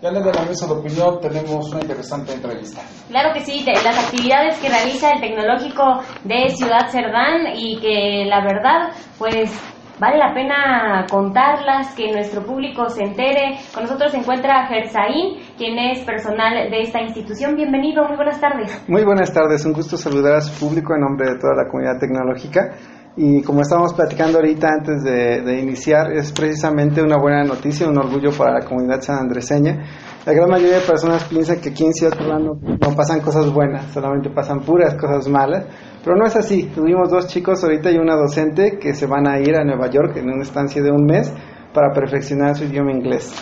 Ya en de la mesa de opinión tenemos una interesante entrevista. Claro que sí, las actividades que realiza el Tecnológico de Ciudad Cerdán y que la verdad, pues vale la pena contarlas, que nuestro público se entere. Con nosotros se encuentra Gersaín, quien es personal de esta institución. Bienvenido, muy buenas tardes. Muy buenas tardes, un gusto saludar a su público en nombre de toda la comunidad tecnológica. Y como estábamos platicando ahorita antes de, iniciar, es precisamente una buena noticia, un orgullo para la comunidad sanandreseña. La gran mayoría de personas piensan que aquí en Ciudad no, no pasan cosas buenas, solamente pasan puras cosas malas, pero no es así. Tuvimos dos chicos ahorita y una docente que se van a ir a Nueva York en una estancia de un mes para perfeccionar su idioma inglés.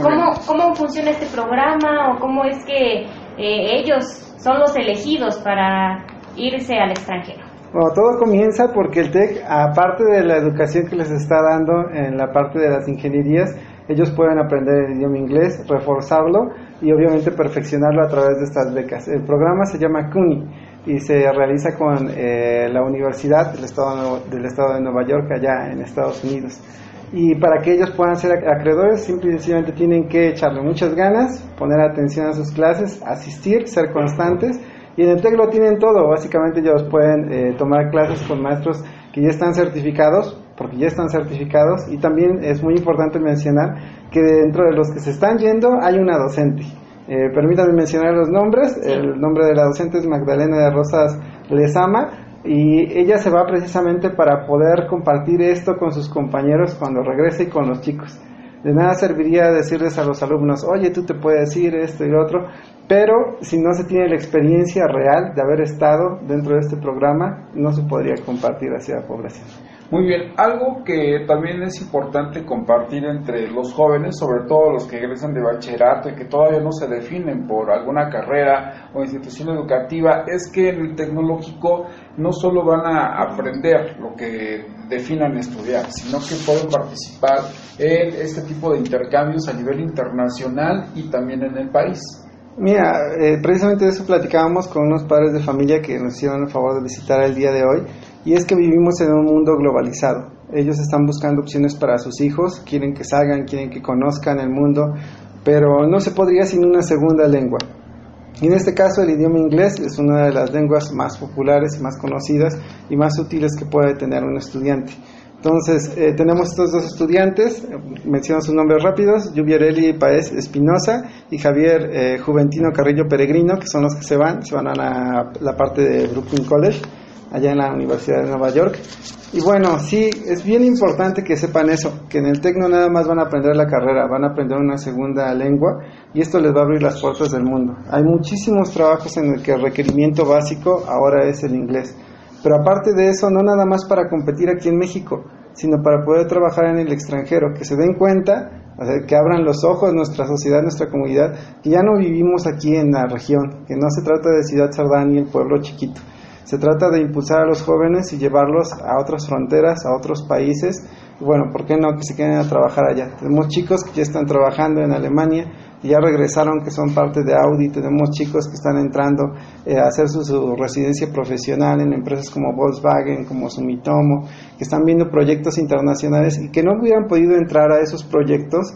¿Cómo, cómo funciona este programa o cómo es que eh, ellos son los elegidos para irse al extranjero? Bueno, todo comienza porque el TEC, aparte de la educación que les está dando en la parte de las ingenierías, ellos pueden aprender el idioma inglés, reforzarlo y obviamente perfeccionarlo a través de estas becas. El programa se llama CUNY y se realiza con eh, la Universidad del Estado, del Estado de Nueva York allá en Estados Unidos. Y para que ellos puedan ser acreedores, simple y sencillamente tienen que echarle muchas ganas, poner atención a sus clases, asistir, ser constantes y en el TEC lo tienen todo, básicamente ellos pueden eh, tomar clases con maestros que ya están certificados, porque ya están certificados, y también es muy importante mencionar que dentro de los que se están yendo hay una docente. Eh, permítanme mencionar los nombres, el nombre de la docente es Magdalena de Rosas Lezama, y ella se va precisamente para poder compartir esto con sus compañeros cuando regrese y con los chicos. De nada serviría decirles a los alumnos, oye, tú te puedes decir esto y lo otro, pero si no se tiene la experiencia real de haber estado dentro de este programa, no se podría compartir hacia la población. Muy bien, algo que también es importante compartir entre los jóvenes, sobre todo los que egresan de bachillerato y que todavía no se definen por alguna carrera o institución educativa, es que en el tecnológico no solo van a aprender lo que definan estudiar, sino que pueden participar en este tipo de intercambios a nivel internacional y también en el país. Mira, eh, precisamente de eso platicábamos con unos padres de familia que nos hicieron el favor de visitar el día de hoy, y es que vivimos en un mundo globalizado. Ellos están buscando opciones para sus hijos, quieren que salgan, quieren que conozcan el mundo, pero no se podría sin una segunda lengua. Y en este caso el idioma inglés es una de las lenguas más populares y más conocidas y más útiles que puede tener un estudiante. Entonces, eh, tenemos estos dos estudiantes, menciono sus nombres rápidos, Lluvierelli Paez Espinosa y Javier eh, Juventino Carrillo Peregrino, que son los que se van, se van a la, parte de Brooklyn College, allá en la Universidad de Nueva York. Y bueno, sí, es bien importante que sepan eso, que en el TEC no nada más van a aprender la carrera, van a aprender una segunda lengua y esto les va a abrir las puertas del mundo. Hay muchísimos trabajos en el que el requerimiento básico ahora es el inglés. Pero aparte de eso, no nada más para competir aquí en México, sino para poder trabajar en el extranjero, que se den cuenta, que abran los ojos nuestra sociedad, nuestra comunidad, que ya no vivimos aquí en la región, que no se trata de Ciudad Sardán y el pueblo chiquito. Se trata de impulsar a los jóvenes y llevarlos a otras fronteras, a otros países. Bueno, ¿por qué no que se queden a trabajar allá? Tenemos chicos que ya están trabajando en Alemania, ya regresaron, que son parte de Audi. Tenemos chicos que están entrando eh, a hacer su, residencia profesional en empresas como Volkswagen, como Sumitomo, que están viendo proyectos internacionales y que no hubieran podido entrar a esos proyectos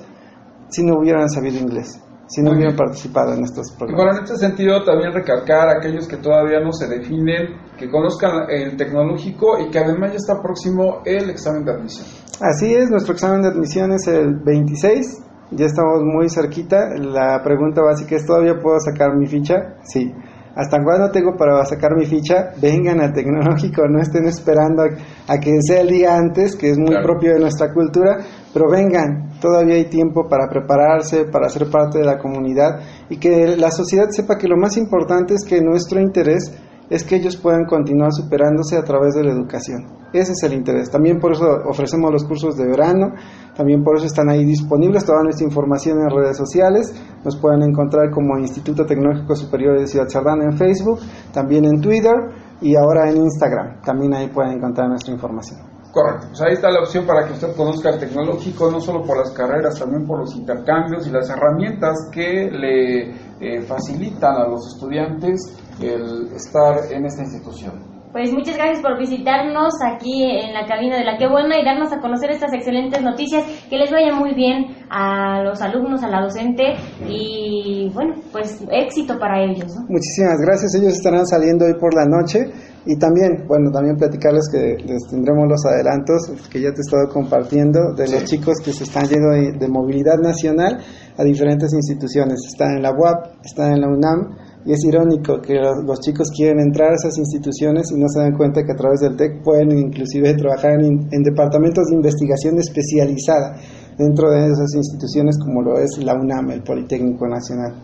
si no hubieran sabido inglés si no hubieran participado en estos programas. Y bueno, en este sentido también recalcar a aquellos que todavía no se definen, que conozcan el tecnológico y que además ya está próximo el examen de admisión. Así es, nuestro examen de admisión es el 26 ya estamos muy cerquita. La pregunta básica es, ¿todavía puedo sacar mi ficha? Sí. ¿Hasta cuándo tengo para sacar mi ficha? Vengan a tecnológico, no estén esperando a, que sea el día antes, que es muy propio de nuestra cultura, pero vengan, todavía hay tiempo para prepararse, para ser parte de la comunidad y que la sociedad sepa que lo más importante es que nuestro interés es que ellos puedan continuar superándose a través de la educación. Ese es el interés. También por eso ofrecemos los cursos de verano, también por eso están ahí disponibles toda nuestra información en redes sociales. Nos pueden encontrar como Instituto Tecnológico Superior de Ciudad Sardana en Facebook, también en Twitter y ahora en Instagram. También ahí pueden encontrar nuestra información. Correcto, pues ahí está la opción para que usted conozca el tecnológico, no solo por las carreras, también por los intercambios y las herramientas que le eh, facilitan a los estudiantes el estar en esta institución. Pues muchas gracias por visitarnos aquí en la cabina de La Qué Buena y darnos a conocer estas excelentes noticias. Que les vaya muy bien a los alumnos, a la docente y bueno, pues éxito para ellos. Muchísimas gracias. Ellos estarán saliendo hoy por la noche y también, bueno, también platicarles que les tendremos los adelantos que ya te he estado compartiendo de los chicos que se están yendo de, de movilidad nacional a diferentes instituciones. Están en la UAP, están en la UNAM y es irónico que los, chicos quieren entrar a esas instituciones y no se dan cuenta que a través del TEC pueden inclusive trabajar en, en departamentos de investigación especializada dentro de esas instituciones como lo es la UNAM, el Politécnico Nacional.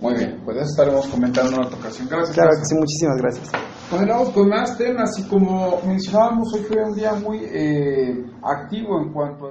Muy bien, pues eso estaremos comentando en otra ocasión. Gracias. Claro que sí, muchísimas gracias. Continuamos con más temas y como mencionábamos, hoy fue un día muy eh, activo en cuanto a...